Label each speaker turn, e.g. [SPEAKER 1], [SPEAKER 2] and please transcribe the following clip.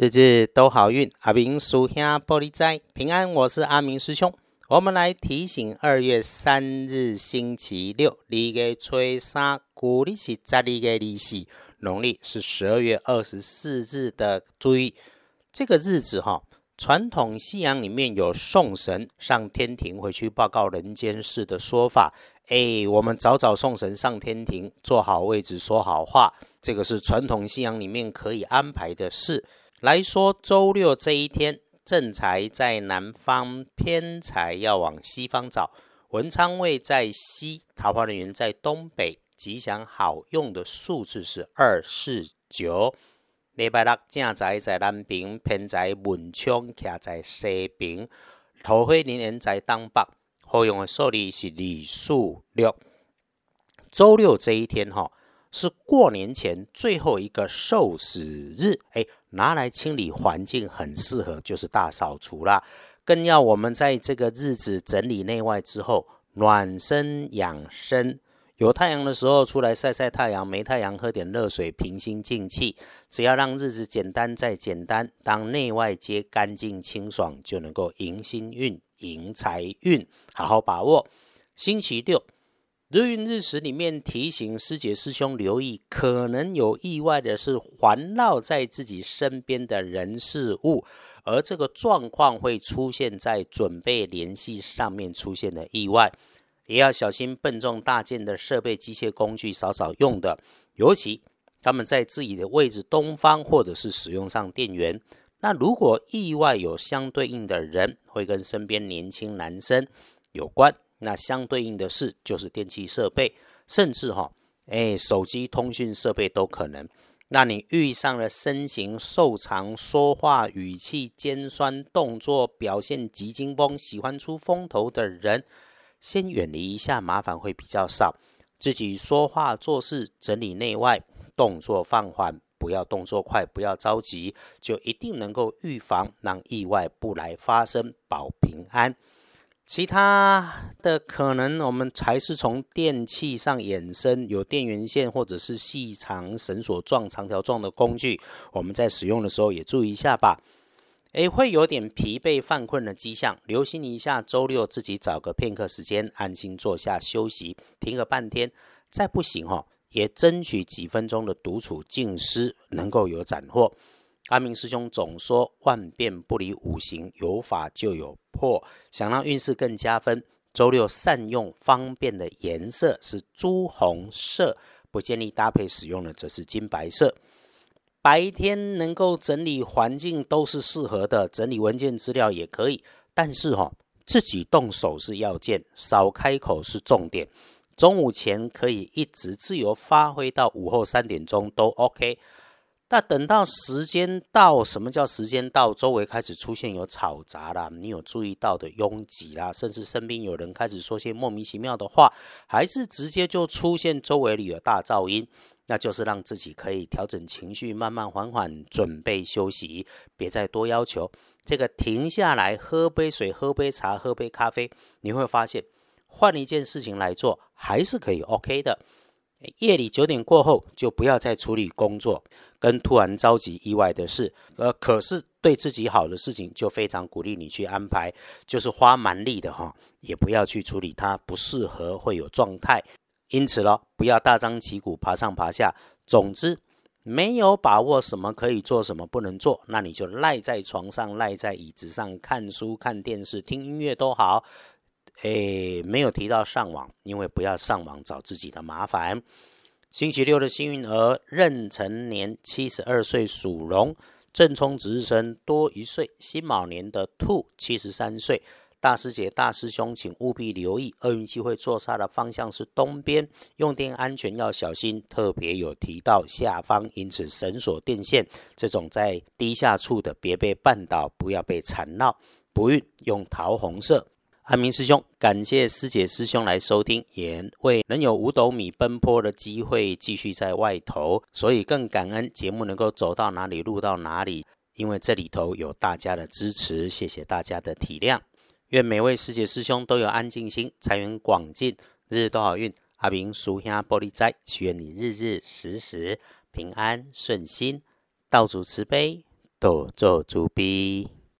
[SPEAKER 1] 日日都好运，阿明属下玻璃斋平安。我是阿明师兄，我们来提醒二月三日星期六，立个吹三，古历是十二月二四，农历是十二月二十四日的。注意这个日子哈，传统信仰里面有送神上天庭回去报告人间事的说法。哎，我们早早送神上天庭，坐好位置说好话，这个是传统信仰里面可以安排的事。来说，周六这一天，正财在南方，偏财要往西方找。文昌位在西，桃花人员在东北。吉祥好用的数字是二四九。礼拜六正财在南边，偏财文昌徛在西边。桃花人员在东北，好用的数字是二四六。周六这一天，哈。是过年前最后一个受死日，哎，拿来清理环境很适合，就是大扫除啦。更要我们在这个日子整理内外之后，暖身养生。有太阳的时候出来晒晒太阳，没太阳喝点热水，平心静气。只要让日子简单再简单，当内外皆干净清爽，就能够迎新运、迎财运，好好把握。星期六。日运日时里面提醒师姐师兄留意，可能有意外的是环绕在自己身边的人事物，而这个状况会出现在准备联系上面出现的意外，也要小心笨重大件的设备机械工具少少用的，尤其他们在自己的位置东方或者是使用上电源，那如果意外有相对应的人会跟身边年轻男生有关。那相对应的是就是电器设备，甚至哈，哎，手机通讯设备都可能。那你遇上了身形瘦长、说话语气尖酸、动作表现急惊风、喜欢出风头的人，先远离一下，麻烦会比较少。自己说话做事整理内外，动作放缓，不要动作快，不要着急，就一定能够预防让意外不来发生，保平安。其他的可能，我们才是从电器上衍生，有电源线或者是细长绳索状、长条状的工具，我们在使用的时候也注意一下吧。诶，会有点疲惫犯困的迹象，留心一下。周六自己找个片刻时间，安心坐下休息，停个半天，再不行哈，也争取几分钟的独处静思，能够有斩获。阿明师兄总说万变不离五行，有法就有破。想让运势更加分，周六善用方便的颜色是朱红色，不建议搭配使用的则是金白色。白天能够整理环境都是适合的，整理文件资料也可以。但是哈，自己动手是要件，少开口是重点。中午前可以一直自由发挥到午后三点钟都 OK。那等到时间到，什么叫时间到？周围开始出现有吵杂啦，你有注意到的拥挤啦，甚至身边有人开始说些莫名其妙的话，还是直接就出现周围里有大噪音，那就是让自己可以调整情绪，慢慢缓缓，准备休息，别再多要求。这个停下来，喝杯水，喝杯茶，喝杯咖啡，你会发现，换一件事情来做，还是可以 OK 的。夜里九点过后，就不要再处理工作跟突然着急意外的事。呃，可是对自己好的事情，就非常鼓励你去安排。就是花蛮力的哈，也不要去处理它，不适合会有状态。因此咯，不要大张旗鼓爬上爬下。总之，没有把握什么可以做，什么不能做，那你就赖在床上，赖在椅子上看书、看电视、听音乐都好。诶，没有提到上网，因为不要上网找自己的麻烦。星期六的幸运儿壬辰年七十二岁属龙，正冲值日生多一岁。辛卯年的兔七十三岁，大师姐大师兄，请务必留意，厄运机会坐煞的方向是东边，用电安全要小心，特别有提到下方，因此绳索电线这种在低下处的，别被绊倒，不要被缠绕。不运用桃红色。阿明师兄，感谢师姐师兄来收听，也为能有五斗米奔波的机会继续在外头，所以更感恩节目能够走到哪里录到哪里，因为这里头有大家的支持，谢谢大家的体谅。愿每位师姐师兄都有安静心，财源广进，日日都好运。阿明属下玻璃斋，祈愿你日日时时平安顺心，道主慈悲，多做慈悲。